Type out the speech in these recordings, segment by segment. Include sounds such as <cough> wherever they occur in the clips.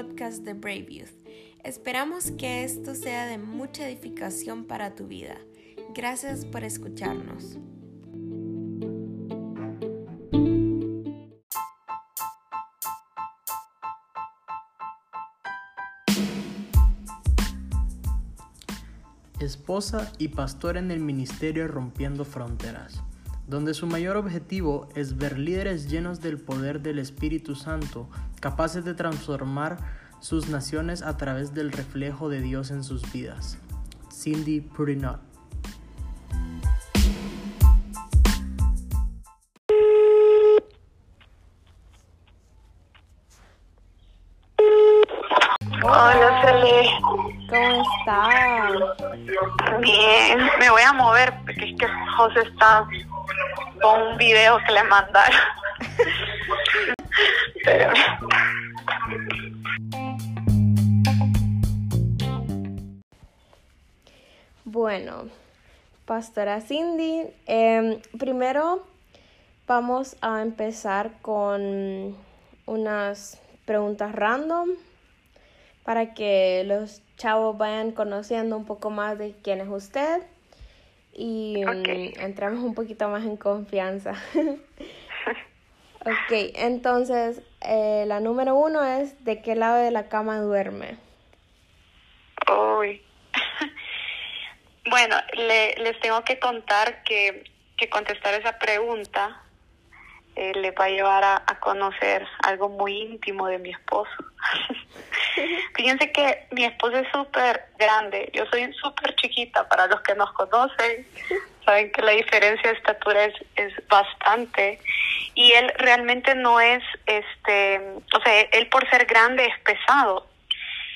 podcast de Brave Youth. Esperamos que esto sea de mucha edificación para tu vida. Gracias por escucharnos. Esposa y pastor en el ministerio Rompiendo Fronteras donde su mayor objetivo es ver líderes llenos del poder del Espíritu Santo, capaces de transformar sus naciones a través del reflejo de Dios en sus vidas. Cindy Purinot. Hola, Cele. ¿Cómo estás? Bien, me voy a mover porque es que José está con un video que le mandaron. Bueno, Pastora Cindy, em, primero vamos a empezar con unas preguntas random para que los chavos vayan conociendo un poco más de quién es usted y mm, entramos un poquito más en confianza. <laughs> ok, entonces eh, la número uno es ¿de qué lado de la cama duerme? Uy. <laughs> bueno, le, les tengo que contar que, que contestar esa pregunta eh, le va a llevar a, a conocer algo muy íntimo de mi esposo. <laughs> Fíjense que mi esposo es súper grande, yo soy súper chiquita, para los que nos conocen, saben que la diferencia de estatura es, es bastante y él realmente no es, este, o sea, él por ser grande es pesado.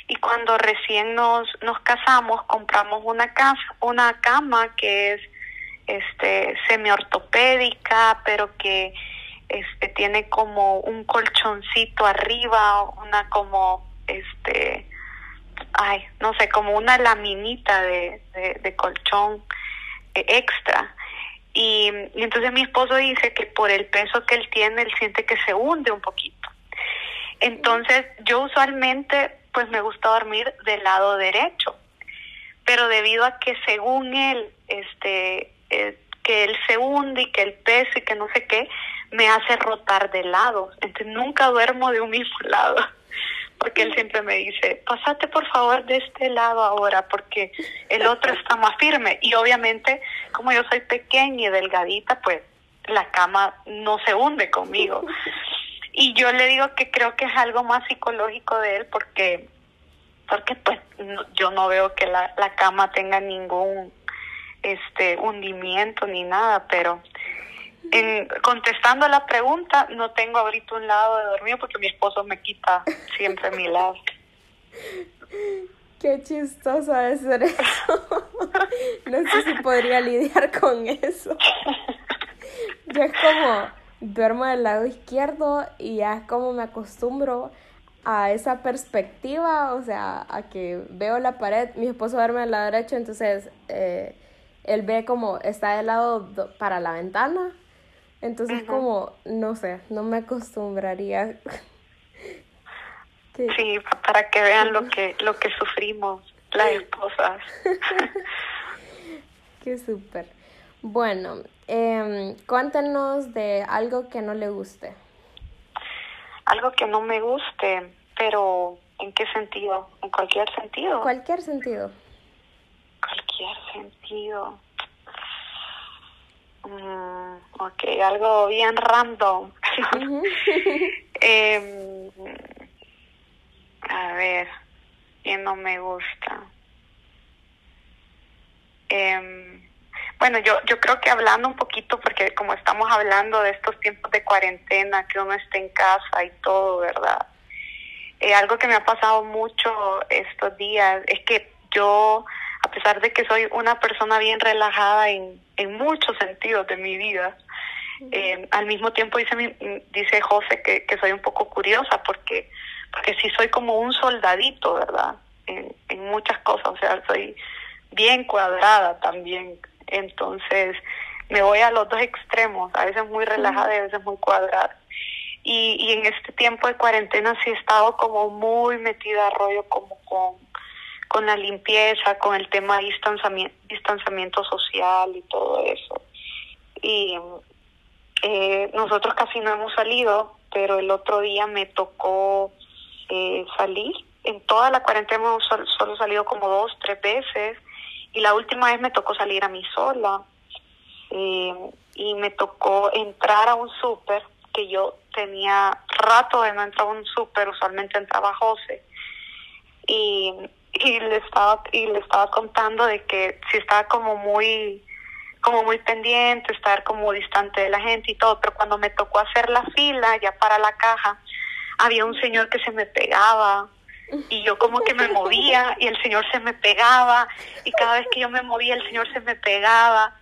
Y cuando recién nos, nos casamos, compramos una casa, una cama que es este semi-ortopédica, pero que este tiene como un colchoncito arriba, una como este, ay, no sé, como una laminita de, de, colchón eh, extra. Y, y, entonces mi esposo dice que por el peso que él tiene, él siente que se hunde un poquito. Entonces yo usualmente pues me gusta dormir del lado derecho, pero debido a que según él, este, eh, que él se hunde y que el peso y que no sé qué, me hace rotar de lado. Entonces nunca duermo de un mismo <laughs> lado porque él siempre me dice, pasate por favor de este lado ahora, porque el otro está más firme. Y obviamente, como yo soy pequeña y delgadita, pues la cama no se hunde conmigo. Y yo le digo que creo que es algo más psicológico de él, porque, porque pues yo no veo que la, la cama tenga ningún este hundimiento ni nada, pero en, contestando la pregunta, no tengo ahorita un lado de dormir porque mi esposo me quita siempre mi lado. Qué chistosa de ser eso. <laughs> No sé si podría lidiar con eso. Yo es como duermo del lado izquierdo y ya es como me acostumbro a esa perspectiva, o sea, a que veo la pared, mi esposo duerme del lado derecho, entonces eh, él ve como está del lado para la ventana entonces, como, no sé, no me acostumbraría. <laughs> Sí, para que vean lo que, lo que sufrimos las esposas. <laughs> Qué súper. Bueno, eh, cuéntanos de algo que no le guste. Algo que no me guste, pero ¿en qué sentido? ¿En cualquier sentido? Cualquier sentido. Cualquier sentido. Mm, ok, algo bien random. <laughs> <laughs> eh, a ver, que no me gusta. Eh, bueno, yo, yo creo que hablando un poquito, porque como estamos hablando de estos tiempos de cuarentena, que uno está en casa y todo, ¿verdad? Eh, algo que me ha pasado mucho estos días es que yo a pesar de que soy una persona bien relajada en, en muchos sentidos de mi vida, eh, al mismo tiempo dice, mi, dice José que, que soy un poco curiosa porque, porque sí soy como un soldadito, ¿verdad? En, en muchas cosas, o sea, soy bien cuadrada también. Entonces me voy a los dos extremos, a veces muy relajada y a veces muy cuadrada. Y, y en este tiempo de cuarentena sí he estado como muy metida a rollo como con, con la limpieza, con el tema de distanciamiento, social y todo eso. Y eh, nosotros casi no hemos salido, pero el otro día me tocó eh, salir. En toda la cuarentena hemos solo, salido como dos, tres veces. Y la última vez me tocó salir a mí sola. Eh, y me tocó entrar a un súper que yo tenía rato de no entrar a un súper, usualmente entraba José. Y, y le estaba y le estaba contando de que si estaba como muy como muy pendiente, estar como distante de la gente y todo, pero cuando me tocó hacer la fila ya para la caja, había un señor que se me pegaba y yo como que me movía y el señor se me pegaba y cada vez que yo me movía el señor se me pegaba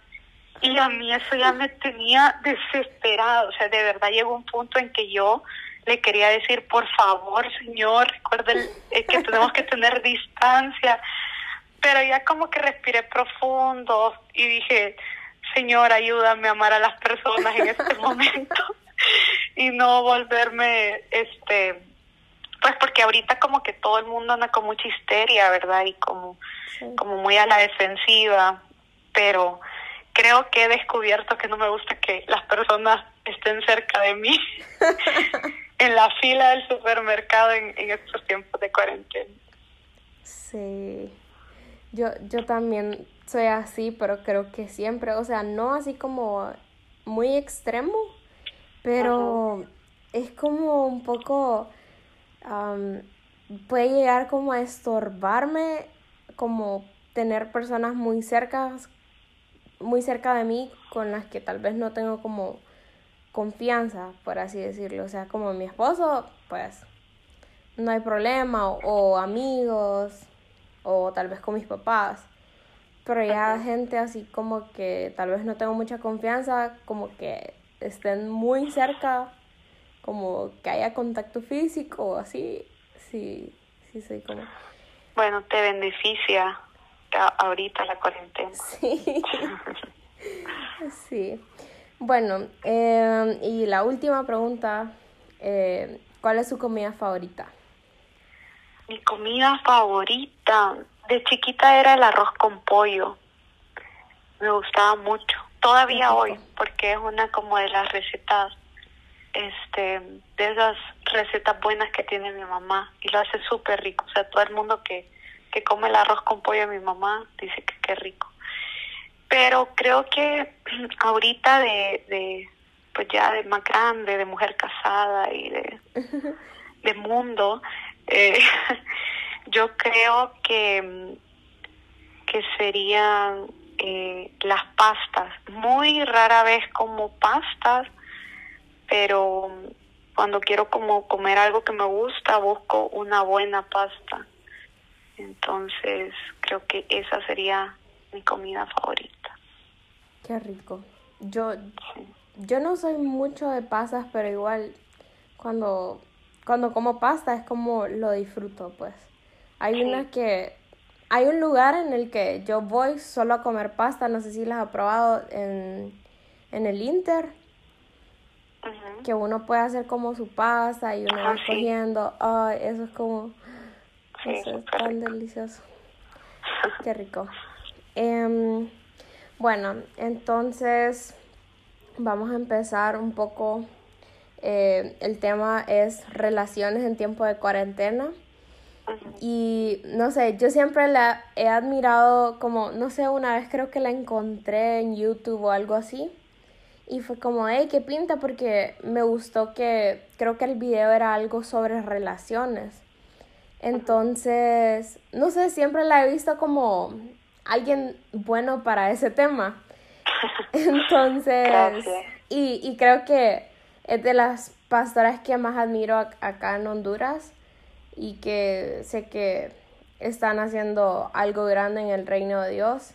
y a mí eso ya me tenía desesperado, o sea, de verdad llegó un punto en que yo le quería decir, por favor, señor, recuerde que tenemos que tener distancia, pero ya como que respiré profundo y dije, Señor, ayúdame a amar a las personas en este momento <laughs> y no volverme, este, pues porque ahorita como que todo el mundo anda con mucha histeria, ¿verdad? Y como, sí. como muy a la defensiva, pero creo que he descubierto que no me gusta que las personas estén cerca de mí <laughs> en la fila del supermercado en, en estos tiempos de cuarentena. Sí. Yo, yo también soy así, pero creo que siempre, o sea, no así como muy extremo, pero es como un poco, um, puede llegar como a estorbarme, como tener personas muy cerca, muy cerca de mí con las que tal vez no tengo como confianza, por así decirlo, o sea, como mi esposo, pues no hay problema, o, o amigos, o tal vez con mis papás. Pero ya okay. gente así como que tal vez no tengo mucha confianza, como que estén muy cerca, como que haya contacto físico, así, sí, sí soy como... Bueno, te beneficia ahorita la cuarentena. Sí. <laughs> sí. Bueno, eh, y la última pregunta, eh, ¿cuál es su comida favorita? Mi comida favorita de chiquita era el arroz con pollo. Me gustaba mucho. Todavía hoy, porque es una como de las recetas, este, de esas recetas buenas que tiene mi mamá y lo hace súper rico. O sea, todo el mundo que, que come el arroz con pollo de mi mamá dice que qué rico. Pero creo que <clears throat> ahorita de, de, pues ya de más grande, de mujer casada y de, <laughs> de mundo, eh, <laughs> yo creo que, que serían eh, las pastas. Muy rara vez como pastas, pero cuando quiero como comer algo que me gusta, busco una buena pasta. Entonces, creo que esa sería mi comida favorita. Qué rico. Yo, sí. yo no soy mucho de pastas, pero igual cuando cuando como pasta es como lo disfruto, pues. Hay sí. una que... Hay un lugar en el que yo voy solo a comer pasta, no sé si las ha probado en, en el Inter, uh -huh. que uno puede hacer como su pasta y uno ah, va sí. cogiendo, ay, eso es como, sí, eso es tan rico. delicioso, qué rico. <laughs> Um, bueno, entonces vamos a empezar un poco eh, el tema es relaciones en tiempo de cuarentena. Y no sé, yo siempre la he admirado como, no sé, una vez creo que la encontré en YouTube o algo así. Y fue como, hey, qué pinta, porque me gustó que creo que el video era algo sobre relaciones. Entonces, no sé, siempre la he visto como alguien bueno para ese tema. <laughs> Entonces, y, y creo que es de las pastoras que más admiro acá en Honduras y que sé que están haciendo algo grande en el reino de Dios.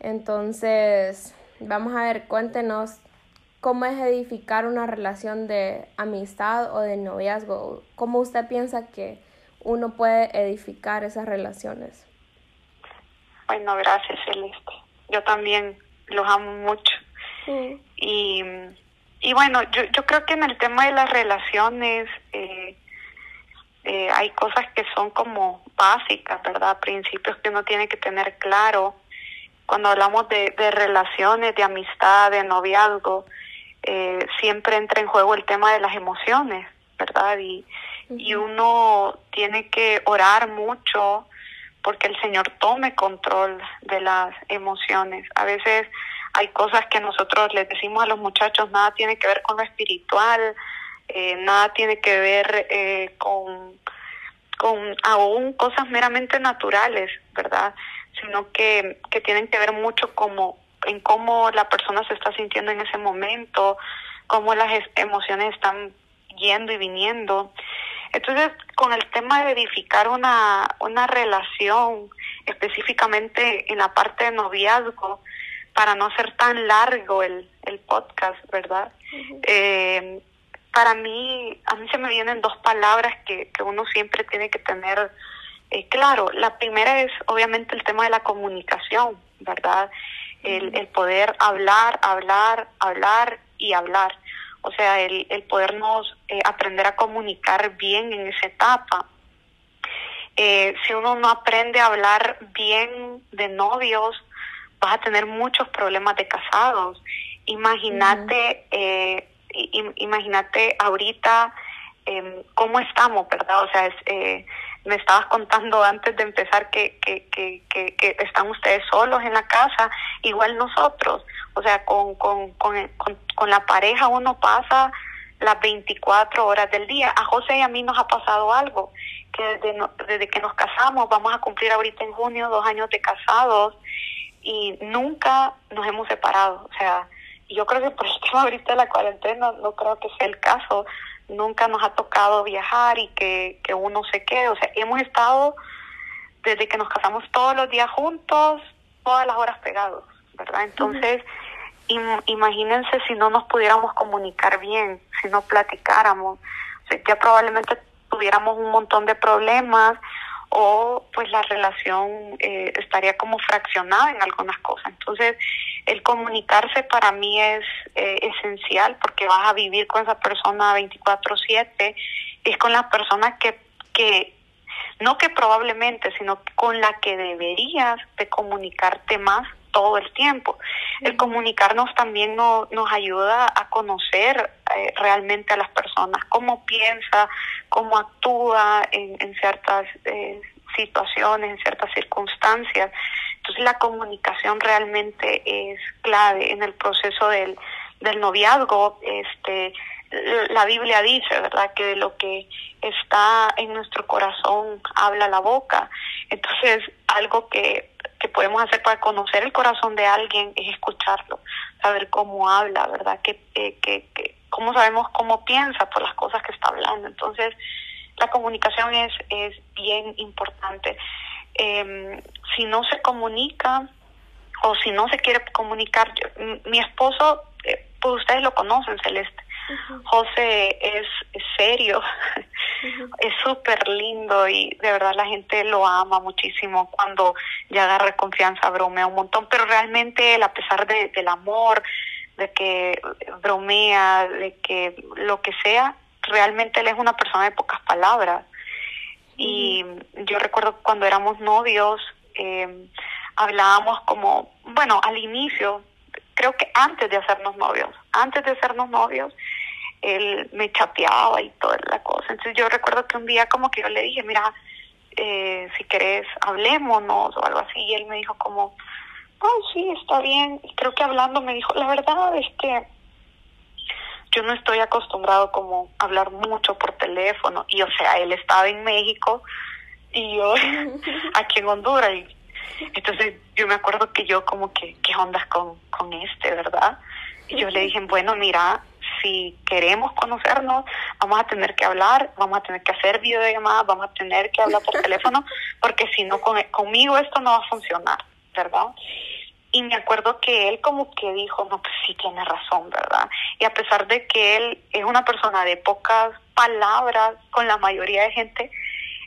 Entonces, vamos a ver, cuéntenos cómo es edificar una relación de amistad o de noviazgo. ¿Cómo usted piensa que uno puede edificar esas relaciones? Bueno, gracias, Celeste. Yo también los amo mucho. Sí. Y y bueno, yo, yo creo que en el tema de las relaciones eh, eh, hay cosas que son como básicas, ¿verdad? Principios que uno tiene que tener claro. Cuando hablamos de, de relaciones, de amistad, de noviazgo, eh, siempre entra en juego el tema de las emociones, ¿verdad? Y, y uno tiene que orar mucho porque el Señor tome control de las emociones. A veces hay cosas que nosotros les decimos a los muchachos, nada tiene que ver con lo espiritual, eh, nada tiene que ver eh, con, con aún cosas meramente naturales, ¿verdad? Sino que, que tienen que ver mucho como en cómo la persona se está sintiendo en ese momento, cómo las emociones están yendo y viniendo. Entonces, con el tema de edificar una, una relación, específicamente en la parte de noviazgo, para no ser tan largo el, el podcast, ¿verdad? eh, para mí, a mí se me vienen dos palabras que, que uno siempre tiene que tener eh, claro. La primera es obviamente el tema de la comunicación, ¿verdad? El, el poder hablar, hablar, hablar y hablar. O sea, el, el podernos eh, aprender a comunicar bien en esa etapa. Eh, si uno no aprende a hablar bien de novios, vas a tener muchos problemas de casados. Imagínate, eh, imagínate ahorita eh, cómo estamos, ¿verdad? O sea, es, eh, me estabas contando antes de empezar que, que, que, que, están ustedes solos en la casa, igual nosotros. O sea, con, con, con, con, la pareja uno pasa las 24 horas del día. A José y a mí nos ha pasado algo, que desde, desde que nos casamos, vamos a cumplir ahorita en junio dos años de casados y nunca nos hemos separado. O sea, yo creo que por el tema ahorita de la cuarentena no creo que sea el caso. Nunca nos ha tocado viajar y que, que uno se quede. O sea, hemos estado desde que nos casamos todos los días juntos, todas las horas pegados, ¿verdad? Entonces, im imagínense si no nos pudiéramos comunicar bien, si no platicáramos. O sea, ya probablemente tuviéramos un montón de problemas o pues la relación eh, estaría como fraccionada en algunas cosas. Entonces, el comunicarse para mí es eh, esencial porque vas a vivir con esa persona 24/7, es con la persona que, que, no que probablemente, sino con la que deberías de comunicarte más todo el tiempo. El comunicarnos también no, nos ayuda a conocer eh, realmente a las personas, cómo piensa, cómo actúa en, ciertas eh, situaciones, en ciertas circunstancias. Entonces la comunicación realmente es clave en el proceso del, del noviazgo. Este, la Biblia dice, ¿verdad?, que de lo que está en nuestro corazón habla la boca. Entonces, algo que, que podemos hacer para conocer el corazón de alguien es escucharlo, saber cómo habla, ¿verdad?, que, que, que cómo sabemos cómo piensa por las cosas que está hablando. Entonces, la comunicación es, es bien importante. Eh, si no se comunica o si no se quiere comunicar, mi esposo, eh, pues ustedes lo conocen, Celeste. Uh -huh. José es, es serio, <laughs> uh -huh. es súper lindo y de verdad la gente lo ama muchísimo cuando ya agarra confianza, bromea un montón, pero realmente él, a pesar de, del amor, de que bromea, de que lo que sea, realmente él es una persona de pocas palabras. Y yo recuerdo cuando éramos novios, eh, hablábamos como, bueno, al inicio, creo que antes de hacernos novios, antes de hacernos novios, él me chateaba y toda la cosa. Entonces yo recuerdo que un día como que yo le dije, mira, eh, si querés, hablémonos o algo así. Y él me dijo como, oh, sí, está bien. Y creo que hablando me dijo, la verdad es que yo no estoy acostumbrado como a hablar mucho por teléfono y o sea él estaba en México y yo <laughs> aquí en Honduras. Y entonces yo me acuerdo que yo como que qué ondas con con este verdad y yo le dije bueno mira si queremos conocernos vamos a tener que hablar vamos a tener que hacer videollamadas vamos a tener que hablar por <laughs> teléfono porque si no con, conmigo esto no va a funcionar verdad y me acuerdo que él como que dijo, no, pues sí tiene razón, ¿verdad? Y a pesar de que él es una persona de pocas palabras con la mayoría de gente,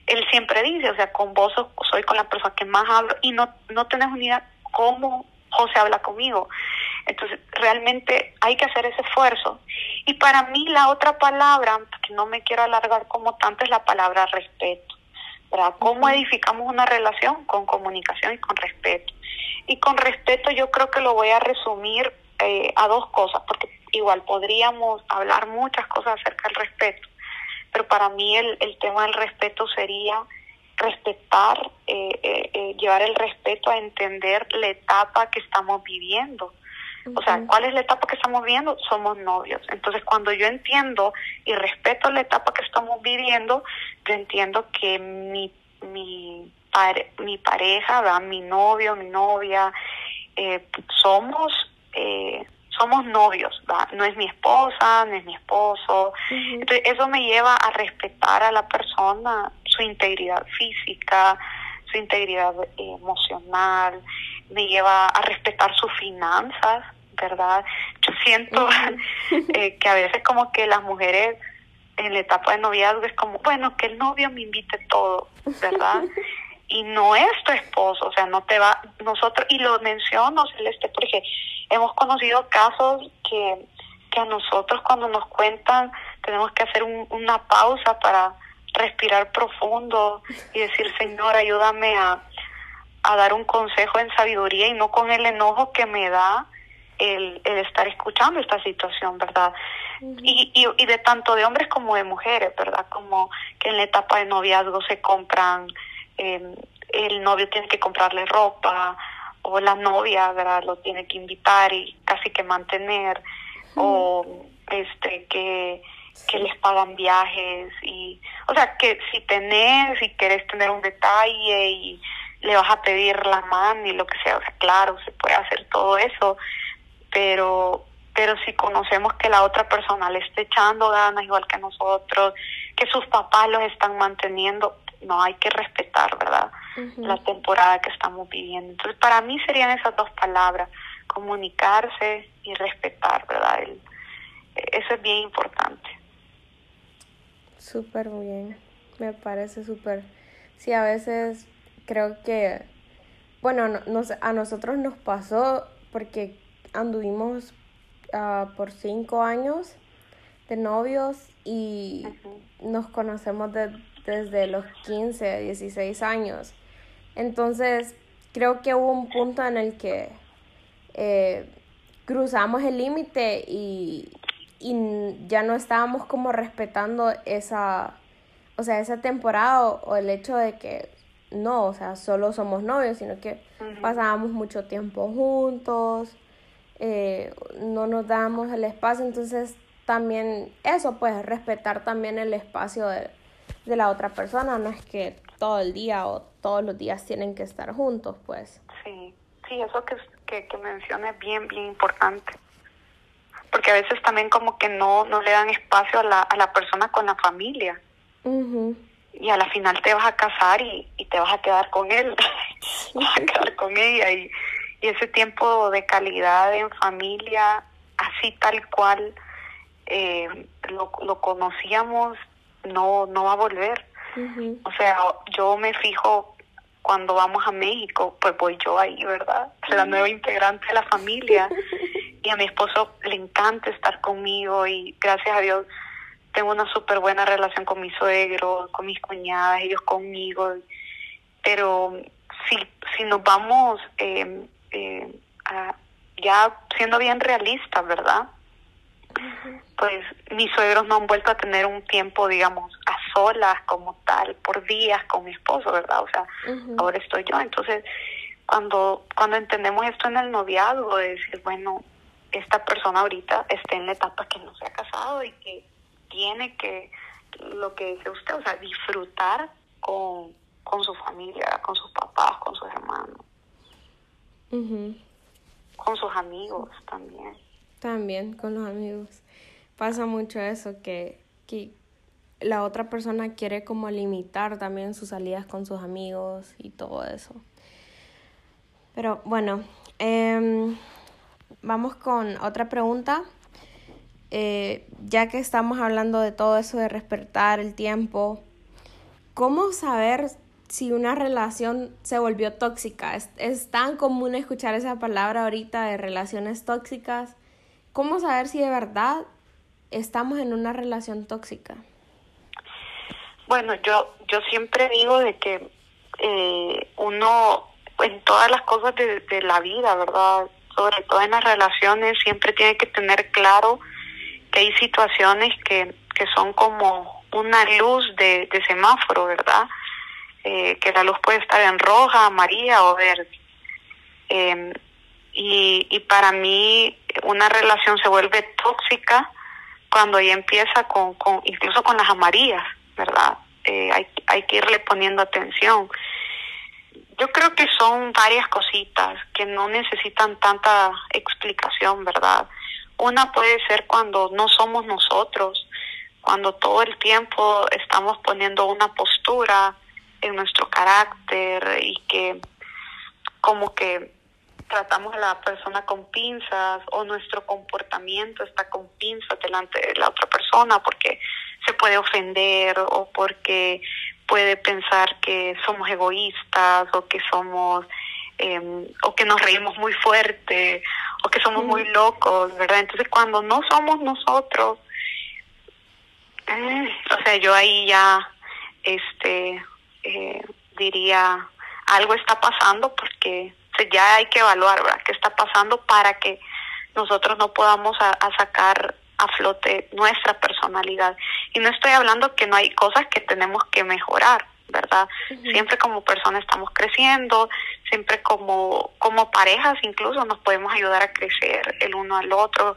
él siempre dice, o sea, con vos soy con la persona que más hablo y no, no tenés unidad cómo José habla conmigo. Entonces, realmente hay que hacer ese esfuerzo Y para mí la otra palabra, que no me quiero alargar como tanto, es la palabra respeto. ¿verdad? ¿Cómo edificamos una relación? Con comunicación y con respeto. Y con respeto yo creo que lo voy a resumir eh, a dos cosas, porque igual podríamos hablar muchas cosas acerca del respeto, pero para mí el, el tema del respeto sería respetar, eh, eh, llevar el respeto a entender la etapa que estamos viviendo. O sea, ¿cuál es la etapa que estamos viviendo? Somos novios. Entonces, cuando yo entiendo y respeto la etapa que estamos viviendo, yo entiendo que mi, mi, mi pareja, mi novio, mi novia, eh, somos eh, somos novios, no es mi esposa, no es mi esposo. Entonces, eso me lleva a respetar a la persona, su integridad física, su integridad emocional, me lleva a respetar sus finanzas, ¿verdad? Yo siento <laughs> eh, que a veces como que las mujeres en la etapa de noviazgo es como, bueno, que el novio me invite todo, ¿verdad? <laughs> y no es tu esposo, o sea, no te va, nosotros, y lo menciono, Celeste, porque hemos conocido casos que, que a nosotros cuando nos cuentan tenemos que hacer una pausa para respirar profundo y decir, Señor, ayúdame a, a dar un consejo en sabiduría y no con el enojo que me da el, el estar escuchando esta situación, ¿verdad? y, y, y de tanto de hombres como de mujeres, ¿verdad? Como que en la etapa de noviazgo se compran eh, el novio tiene que comprarle ropa o la novia verdad lo tiene que invitar y casi que mantener o este que que les pagan viajes y o sea que si tenés si quieres tener un detalle y le vas a pedir la mano y lo que sea o sea claro se puede hacer todo eso pero pero si conocemos que la otra persona le está echando ganas igual que nosotros que sus papás los están manteniendo no hay que respetar, ¿verdad? La temporada que estamos viviendo. Entonces, para mí serían esas dos palabras, comunicarse y respetar, ¿verdad? eso es bien importante. Súper bien, me parece súper. Sí, a veces creo que, bueno, nos, a nosotros nos pasó porque anduvimos uh, por cinco años de novios y nos conocemos de, desde los 15, 16 años. Entonces, creo que hubo un punto en el que eh, cruzamos el límite y, ya no estábamos como respetando esa, o sea, esa temporada o, el hecho de que no, o sea, solo somos novios, sino que pasábamos mucho tiempo juntos, eh, no nos dábamos el espacio, entonces también eso, pues respetar también el espacio de, de la otra persona, no es que todo el día o todos los días tienen que estar juntos, pues. Sí, sí, eso que, que, que menciona es bien, bien importante. Porque a veces también como que no, no le dan espacio a la, a la persona con la familia. Y a la final te vas a casar y, y te vas a quedar con él, <laughs> vas a quedar con ella. Y, y ese tiempo de calidad en familia, así tal cual eh, lo, lo conocíamos, no, no va a volver. O sea, yo me fijo cuando vamos a México, pues voy yo ahí, ¿verdad? La nueva integrante de la familia. <laughs> y a mi esposo le encanta estar conmigo y gracias a Dios tengo una súper buena relación con mi suegro, con mis cuñadas, ellos conmigo. Pero si, si nos vamos eh, eh, ya siendo bien realistas, ¿verdad? Pues mis suegros no han vuelto a tener un tiempo, digamos, a solas como tal, por días con mi esposo, ¿verdad? O sea, ahora estoy yo. Entonces, cuando, cuando entendemos esto en el noviazgo, de decir, bueno, esta persona ahorita está en la etapa que no se ha casado y que tiene que, lo que dice usted, o sea, disfrutar con, con su familia, con sus papás, con sus hermanos, con sus amigos también. También con los amigos. Pasa mucho eso, que, que la otra persona quiere como limitar también sus salidas con sus amigos y todo eso. Pero bueno, em, vamos con otra pregunta. Eh, ya que estamos hablando de todo eso de respetar el tiempo, ¿cómo saber si una relación se volvió tóxica? Es, es tan común escuchar esa palabra ahorita de relaciones tóxicas. ¿Cómo saber si de verdad estamos en una relación tóxica? Bueno, yo, yo siempre digo de que eh, uno en todas las cosas de, de la vida, ¿verdad? Sobre todo en las relaciones, siempre tiene que tener claro que hay situaciones que, que son como una luz de, de semáforo, ¿verdad? Eh, que la luz puede estar en roja, amarilla o verde. Eh, y, y para mí una relación se vuelve tóxica cuando ya empieza con, con incluso con las amarillas, ¿verdad? Eh, hay, hay que irle poniendo atención. Yo creo que son varias cositas que no necesitan tanta explicación, ¿verdad? Una puede ser cuando no somos nosotros, cuando todo el tiempo estamos poniendo una postura en nuestro carácter y que como que tratamos a la persona con pinzas o nuestro comportamiento está con pinzas delante de la otra persona porque se puede ofender o porque puede pensar que somos egoístas o que somos eh, o que nos reímos muy fuerte o que somos muy locos, ¿verdad? Entonces cuando no somos nosotros, eh, o sea, yo ahí ya este eh, diría algo está pasando porque ya hay que evaluar, ¿verdad? ¿Qué está pasando para que nosotros no podamos a, a sacar a flote nuestra personalidad? Y no estoy hablando que no hay cosas que tenemos que mejorar, ¿verdad? Uh -huh. Siempre como personas estamos creciendo, siempre como, como parejas incluso nos podemos ayudar a crecer el uno al otro,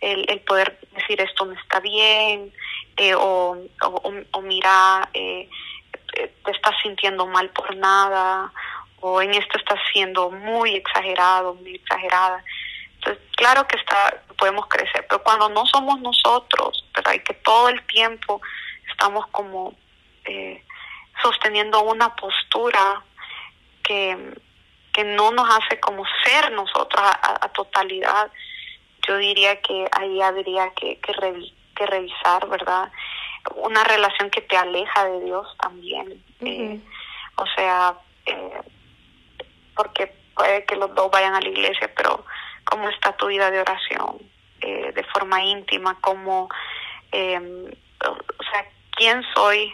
el, el poder decir esto no está bien, eh, o, o, o, mira, eh, te estás sintiendo mal por nada, o en esto estás siendo muy exagerado, muy exagerada. Entonces, claro que está, podemos crecer, pero cuando no somos nosotros, ¿verdad? Y que todo el tiempo estamos como eh, sosteniendo una postura que, que no nos hace como ser nosotros a, totalidad, yo diría que ahí habría que, que, revi que revisar, ¿verdad? Una relación que te aleja de Dios también. Uh -huh. eh, o sea, eh, porque puede que los dos vayan a la iglesia, pero cómo está tu vida de oración, eh, de forma íntima, cómo, eh, o sea, quién soy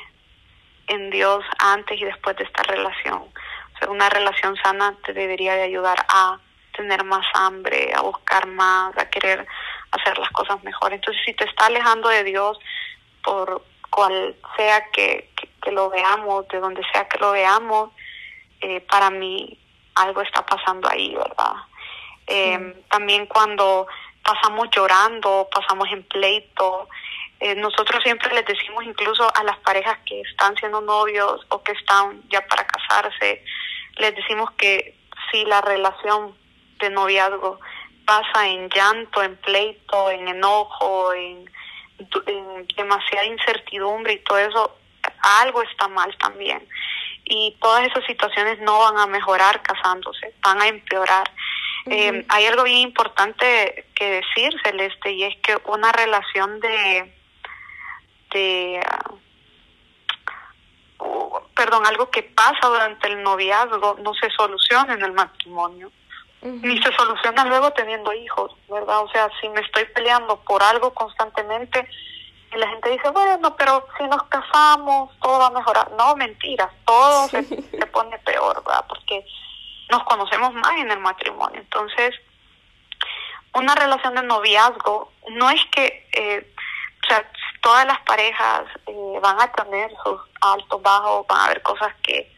en Dios antes y después de esta relación. O sea, una relación sana te debería de ayudar a tener más hambre, a buscar más, a querer hacer las cosas mejor. Entonces, si te está alejando de Dios, por cual sea que, lo veamos, de donde sea que lo veamos, eh, para mí algo está pasando ahí, ¿verdad? Eh, mm. También cuando pasamos llorando, pasamos en pleito, eh, nosotros siempre les decimos incluso a las parejas que están siendo novios o que están ya para casarse, les decimos que si la relación de noviazgo pasa en llanto, en pleito, en enojo, en, en demasiada incertidumbre y todo eso, algo está mal también y todas esas situaciones no van a mejorar casándose, van a empeorar. Uh -huh. eh, hay algo bien importante que decir, Celeste, y es que una relación de, de uh, perdón, algo que pasa durante el noviazgo no se soluciona en el matrimonio. Uh -huh. Ni se soluciona luego teniendo hijos, ¿verdad? O sea, si me estoy peleando por algo constantemente, y la gente dice, bueno, pero si nos casamos, todo va a mejorar. No, mentiras, todo sí. se, se, pone peor, ¿verdad? Porque nos conocemos más en el matrimonio. Entonces, una relación de noviazgo no es que, eh, o sea, todas las parejas eh, van a tener sus altos, bajos, van a haber cosas que,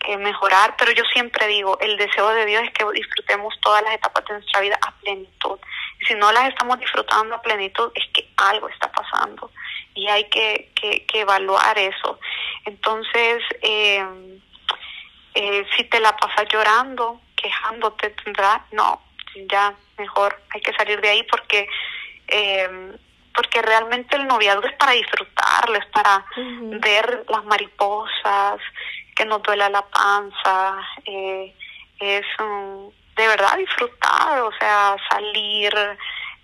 que mejorar, pero yo siempre digo, el deseo de Dios es que disfrutemos todas las etapas de nuestra vida a plenitud si no las estamos disfrutando a plenitud, es que algo está pasando y hay que, que, que evaluar eso. Entonces, eh, eh, si te la pasas llorando, quejándote, tendrá, no, ya mejor hay que salir de ahí porque eh, porque realmente el noviazgo es para disfrutarlo, es para uh -huh. ver las mariposas, que nos duela la panza, eh, es un de verdad disfrutar, o sea, salir,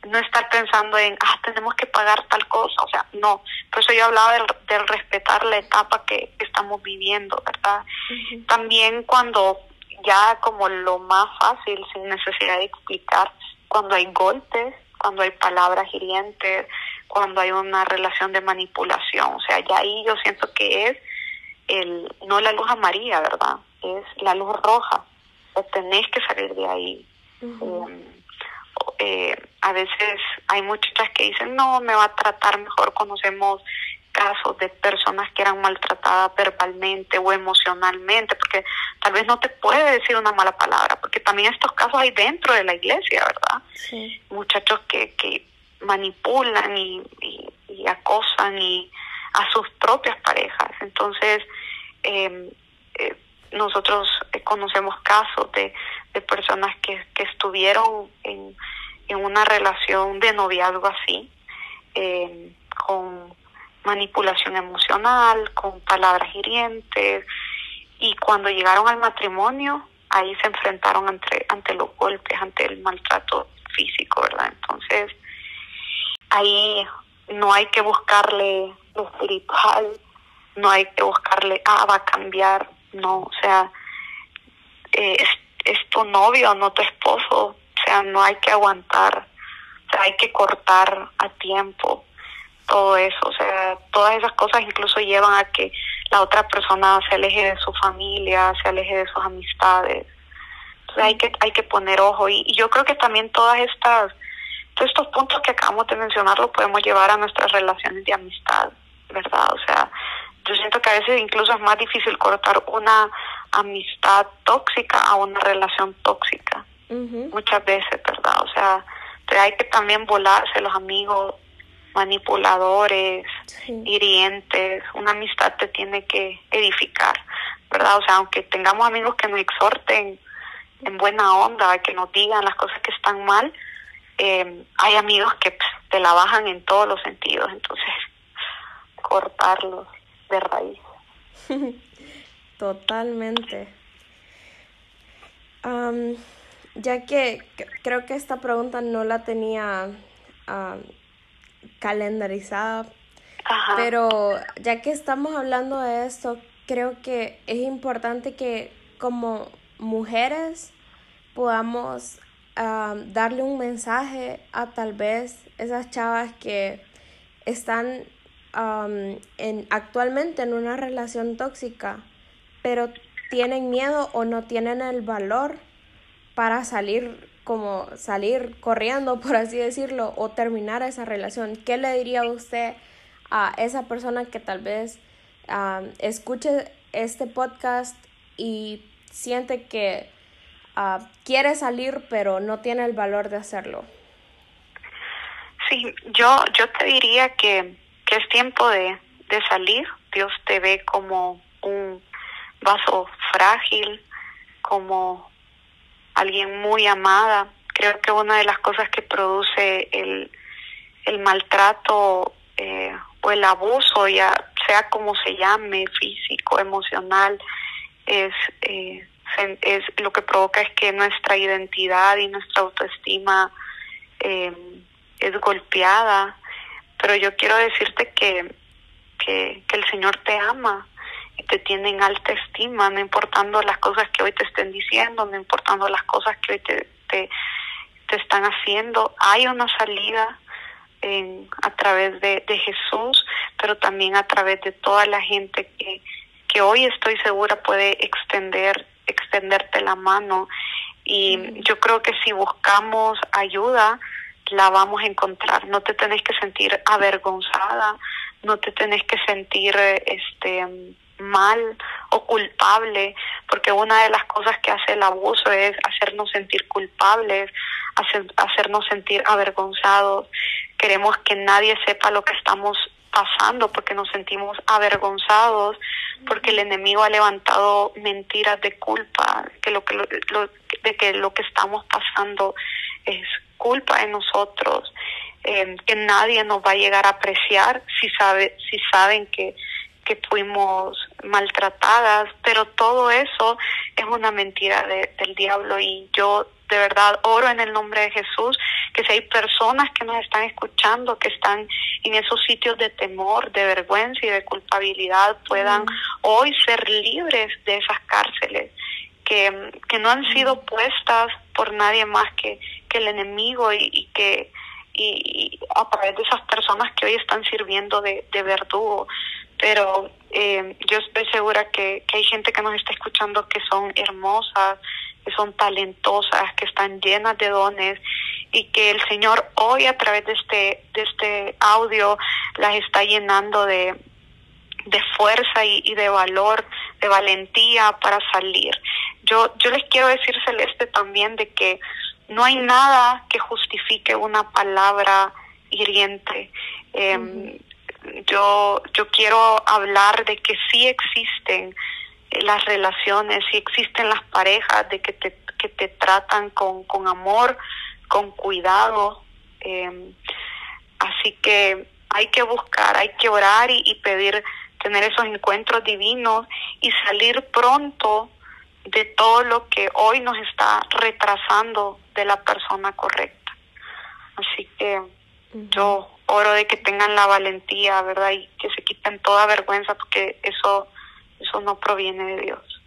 no estar pensando en, ah, tenemos que pagar tal cosa, o sea, no. Por eso yo hablaba del, del respetar la etapa que estamos viviendo, ¿verdad? Uh -huh. También cuando ya como lo más fácil, sin necesidad de explicar, cuando hay golpes, cuando hay palabras hirientes, cuando hay una relación de manipulación. O sea, ya ahí yo siento que es el, no la luz amarilla, ¿verdad? Es la luz roja. O tenés que salir de ahí. Um, eh, a veces hay muchachas que dicen, no, me va a tratar mejor. Conocemos casos de personas que eran maltratadas verbalmente o emocionalmente, porque tal vez no te puede decir una mala palabra, porque también estos casos hay dentro de la iglesia, ¿verdad? Muchachos que, que manipulan y, y, acosan y a sus propias parejas. Entonces, em, eh, nosotros conocemos casos de, de personas que, que estuvieron en, en una relación de noviazgo así, eh, con manipulación emocional, con palabras hirientes, y cuando llegaron al matrimonio, ahí se enfrentaron ante, ante los golpes, ante el maltrato físico, ¿verdad? Entonces, ahí no hay que buscarle lo espiritual, no hay que buscarle, ah, va a cambiar, no, o sea, eh, es, es, tu novio, no tu esposo, o sea, no hay que aguantar, o sea, hay que cortar a tiempo todo eso, o sea, todas esas cosas incluso llevan a que la otra persona se aleje de su familia, se aleje de sus amistades. Entonces hay que hay que poner ojo y, yo creo que también todas estas todos estos puntos que acabamos de mencionar los podemos llevar a nuestras relaciones de amistad, ¿verdad? O sea, yo siento que a veces incluso es más difícil cortar una amistad tóxica a una relación tóxica. Muchas veces, ¿verdad? O sea, hay que también volarse los amigos manipuladores, hirientes, una amistad te tiene que edificar, ¿verdad? O sea, aunque tengamos amigos que nos exhorten en buena onda, que nos digan las cosas que están mal, eh, hay amigos que pues, te la bajan en todos los sentidos, entonces cortarlos de raíz. <laughs> Totalmente. ya que creo que esta pregunta no la tenía calendarizada. Pero ya que estamos hablando de esto, creo que es importante que como mujeres podamos darle un mensaje a tal vez esas chavas que están en, actualmente en una relación tóxica, pero tienen miedo o no tienen el valor para salir como salir corriendo, por así decirlo, o terminar esa relación. ¿Qué le diría usted a esa persona que tal vez escuche este podcast y siente que quiere salir pero no tiene el valor de hacerlo? Sí, yo, yo te diría que, que es tiempo de, de salir. Dios te ve como un vaso frágil, como alguien muy amada. Creo que una de las cosas que produce el, el maltrato eh, o el abuso, ya sea como se llame, físico, emocional, es, eh, es lo que provoca es que nuestra identidad y nuestra autoestima eh, es golpeada. Pero yo quiero decirte que, que, que el Señor te ama te tienen alta estima, no importando las cosas que hoy te estén diciendo, no importando las cosas que hoy te, te, están haciendo. Hay una salida en, a través de, de Jesús, pero también a través de toda la gente que, que hoy estoy segura puede extender, extenderte la mano. Y yo creo que si buscamos ayuda, la vamos a encontrar. No te tenés que sentir avergonzada, no te tenés que sentir este mal o culpable, porque una de las cosas que hace el abuso es hacernos sentir culpables, hacer, hacernos sentir avergonzados. Queremos que nadie sepa lo que estamos pasando porque nos sentimos avergonzados, porque el enemigo ha levantado mentiras de culpa, que lo que lo, de que lo que estamos pasando es culpa de nosotros, eh, que nadie nos va a llegar a apreciar si sabe si saben que que fuimos maltratadas, pero todo eso es una mentira del diablo. Y yo de verdad oro en el nombre de Jesús que si hay personas que nos están escuchando, que están en esos sitios de temor, de vergüenza y de culpabilidad, puedan hoy ser libres de esas cárceles que, que no han sido puestas por nadie más que, que el enemigo y, y que y, a través de esas personas que hoy están sirviendo de, verdugo. Pero eh, yo estoy segura que, que hay gente que nos está escuchando que son hermosas, que son talentosas, que están llenas de dones y que el Señor hoy a través de este, de este audio las está llenando de, de fuerza y, y de valor, de valentía para salir. Yo, yo les quiero decir, Celeste, también de que no hay nada que justifique una palabra hiriente. Eh, yo, yo quiero hablar de que sí existen las relaciones, sí existen las parejas, de que te, que te tratan con, con amor, con cuidado. Eh, así que hay que buscar, hay que orar y, y pedir tener esos encuentros divinos y salir pronto de todo lo que hoy nos está retrasando de la persona correcta. Así que uh -huh. yo oro de que tengan la valentía, ¿verdad? Y que se quiten toda vergüenza porque eso eso no proviene de Dios.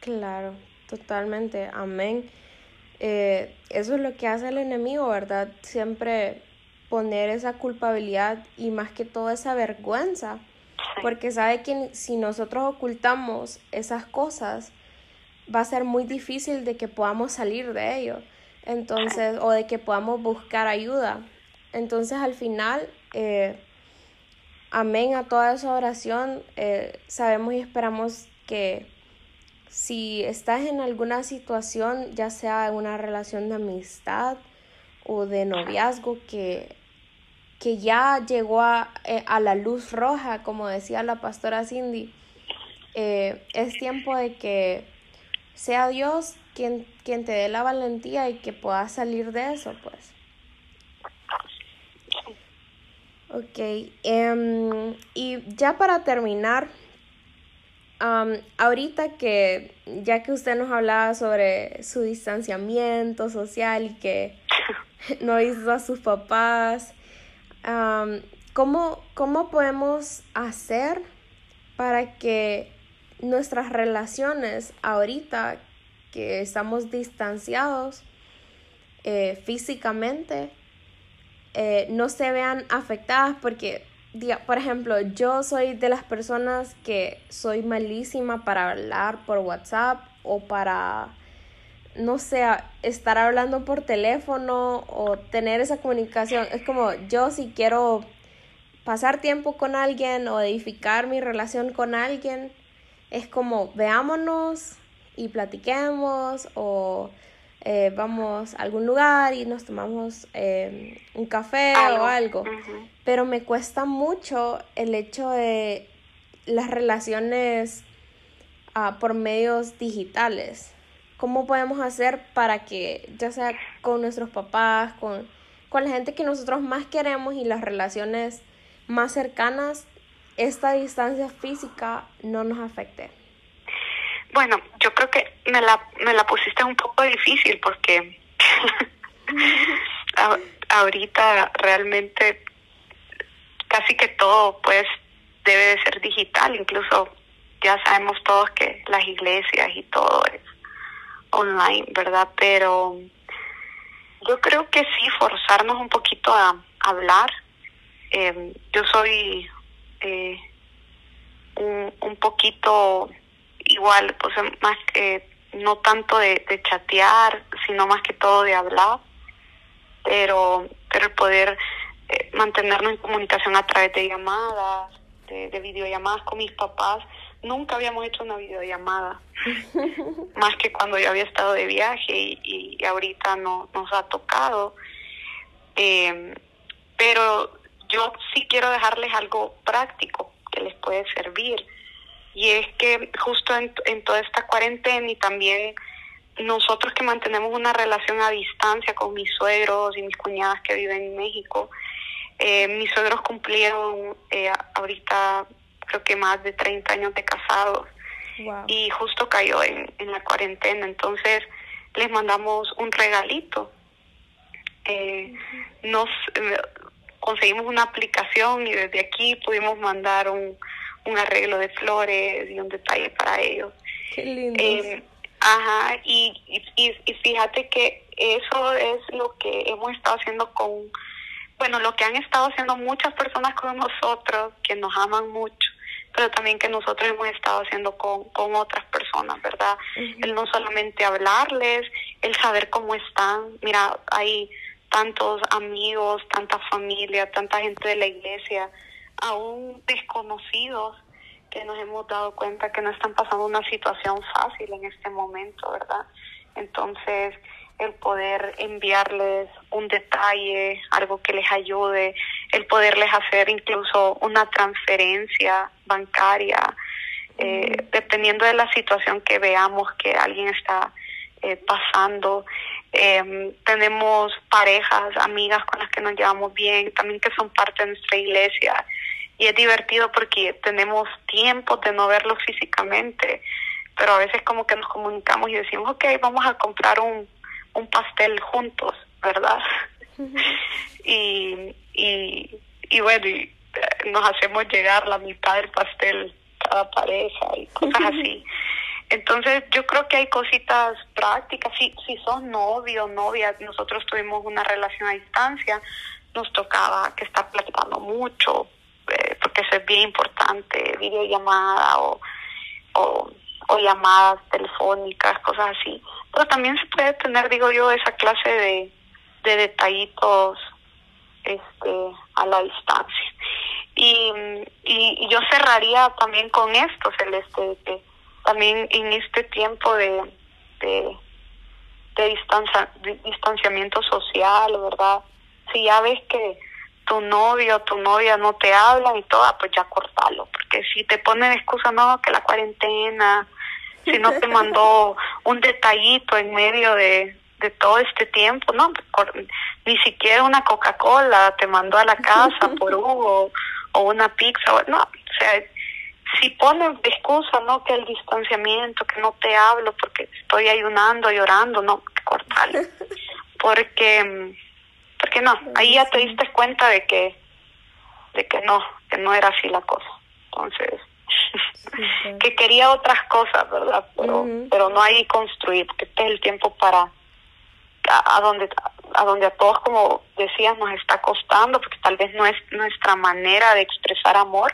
Claro, totalmente. Amén. Eh, eso es lo que hace el enemigo, ¿verdad? Siempre poner esa culpabilidad y más que todo esa vergüenza, porque sabe que si nosotros ocultamos esas cosas, va a ser muy difícil de que podamos salir de ello, entonces, o de que podamos buscar ayuda. Entonces, al final, eh, amén a toda esa oración, eh, sabemos y esperamos que si estás en alguna situación, ya sea en una relación de amistad o de noviazgo que, que ya llegó a, eh, a la luz roja, como decía la pastora Cindy, eh, es tiempo de que sea Dios quien, quien te dé la valentía y que puedas salir de eso, pues. Ok, um, y ya para terminar, um, ahorita que ya que usted nos hablaba sobre su distanciamiento social y que <laughs> no hizo a sus papás, ¿cómo, ¿cómo podemos hacer para que nuestras relaciones ahorita que estamos distanciados eh, físicamente eh, no se vean afectadas porque, diga, por ejemplo, yo soy de las personas que soy malísima para hablar por WhatsApp o para, no sé, estar hablando por teléfono o tener esa comunicación. Es como yo si quiero pasar tiempo con alguien o edificar mi relación con alguien, es como veámonos y platiquemos o eh, vamos a algún lugar y nos tomamos eh, un café algo. o algo. Uh -huh. Pero me cuesta mucho el hecho de las relaciones uh, por medios digitales. ¿Cómo podemos hacer para que, ya sea con nuestros papás, con, con la gente que nosotros más queremos y las relaciones más cercanas, esta distancia física no nos afecte? Bueno, yo creo que me la, me la pusiste un poco difícil porque <laughs> ahorita realmente casi que todo pues debe de ser digital, incluso ya sabemos todos que las iglesias y todo es online, ¿verdad? Pero yo creo que sí, forzarnos un poquito a, hablar. Eh, yo soy eh, un, un poquito igual, pues más que no tanto de, chatear, sino más que todo de hablar, pero, pero el poder eh, mantenernos en comunicación a través de llamadas, de, videollamadas con mis papás. Nunca habíamos hecho una videollamada, <laughs> más que cuando yo había estado de viaje y, y ahorita no nos ha tocado. Eh, pero yo sí quiero dejarles algo práctico que les puede servir y es que justo en, en toda esta cuarentena y también nosotros que mantenemos una relación a distancia con mis suegros y mis cuñadas que viven en México, eh, mis suegros cumplieron eh, ahorita creo que más de 30 años de casados wow. y justo cayó en, en, la cuarentena, entonces les mandamos un regalito. Eh, nos conseguimos una aplicación y desde aquí pudimos mandar un un arreglo de flores y un detalle para ellos. Qué lindo. Eh, ajá, y, y, y, fíjate que eso es lo que hemos estado haciendo con, bueno, lo que han estado haciendo muchas personas con nosotros, que nos aman mucho, pero también que nosotros hemos estado haciendo con, con otras personas, ¿verdad? El no solamente hablarles, el saber cómo están. Mira, hay tantos amigos, tanta familia, tanta gente de la iglesia, aún desconocidos, que nos hemos dado cuenta que no están pasando una situación fácil en este momento, ¿verdad? Entonces, el poder enviarles un detalle, algo que les ayude, el poderles hacer incluso una transferencia bancaria, eh, dependiendo de la situación que veamos que alguien está eh, pasando. Eh, tenemos parejas, amigas con las que nos llevamos bien, también que son parte de nuestra iglesia. Y es divertido porque tenemos tiempo de no verlos físicamente, pero a veces como que nos comunicamos y decimos, ok, vamos a comprar un, un pastel juntos, ¿verdad? <laughs> y, y, y bueno, y, eh, nos hacemos llegar la mitad del pastel cada pareja y cosas así. Entonces yo creo que hay cositas prácticas. Si, si sos novio novia, nosotros tuvimos una relación a distancia, nos tocaba que estar platicando mucho, eh, porque eso es bien importante, videollamada o, o, o llamadas telefónicas, cosas así. Pero también se puede tener, digo yo, esa clase de, de detallitos este, a la distancia. Y, y, yo cerraría también con esto, Celeste, que también en este tiempo de, de, de, distancia, de distanciamiento social, ¿verdad? Si ya ves que tu novio o tu novia no te hablan y todo, pues ya cortalo, porque si te ponen excusa, no, que la cuarentena, si no te <laughs> mandó un detallito en medio de, de todo este tiempo, no, ni siquiera una Coca-Cola te mandó a la casa <laughs> por Hugo o una pizza, no, o sea, si ponen de excusa, no, que el distanciamiento, que no te hablo porque estoy ayunando, llorando, no, cortale, <laughs> porque, porque no, ahí ya te diste cuenta de que, de que no, que no era así la cosa, entonces <laughs> que quería otras cosas, ¿verdad? Pero, pero no hay construir, porque este es el tiempo para a, donde a donde a todos, como decías, nos está costando, porque tal vez no es nuestra manera de expresar amor,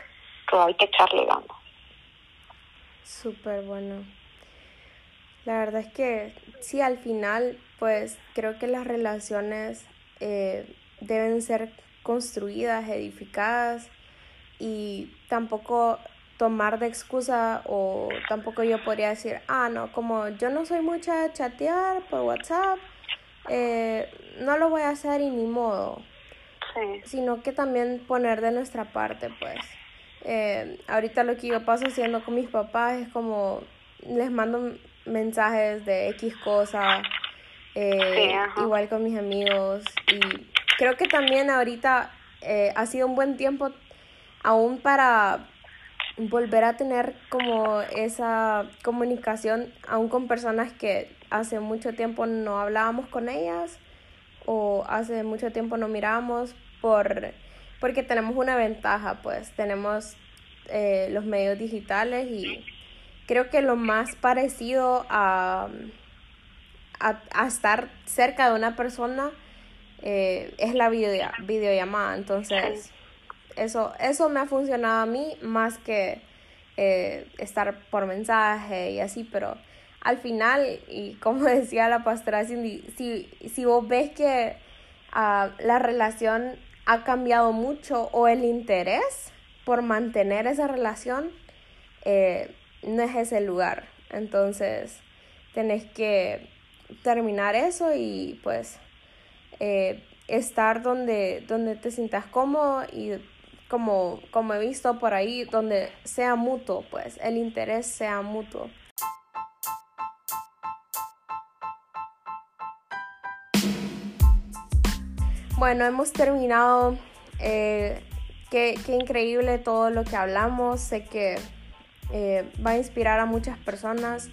pero hay que echarle ganas. Súper bueno. La verdad es que sí, al final, pues creo que las relaciones eh, deben ser construidas, edificadas y tampoco tomar de excusa o tampoco yo podría decir, ah, no, como yo no soy mucha chatear por WhatsApp, eh, no lo voy a hacer y ni modo. Sino que también poner de nuestra parte, pues. Eh, ahorita lo que yo paso haciendo con mis papás es como les mando mensajes de X cosa, eh, igual con mis amigos. Y creo que también ahorita ha sido un buen tiempo aún para volver a tener como esa comunicación aún con personas que hace mucho tiempo no hablábamos con ellas o hace mucho tiempo no mirábamos por porque tenemos una ventaja pues tenemos eh, los medios digitales y creo que lo más parecido a, a, estar cerca de una persona eh, es la video, videollamada. Entonces eso, eso me ha funcionado a mí más que eh, estar por mensaje y así, pero al final, y <laughs> como decía la pastora Cindy, si, si vos ves que uh, la relación ha cambiado mucho o el interés por mantener esa relación, eh, no es ese lugar. Entonces, tenés que terminar eso y pues eh, estar donde, donde te sientas cómodo y como, como he visto por ahí, donde sea mutuo, pues el interés sea mutuo. Bueno, hemos terminado. Eh, qué, qué, increíble todo lo que hablamos. Sé que eh, va a inspirar a muchas personas.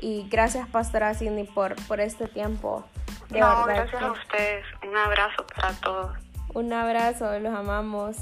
Y gracias, Pastora Cindy, por, por este tiempo. De no, gracias a ustedes. Un abrazo para todos. Un abrazo, los amamos.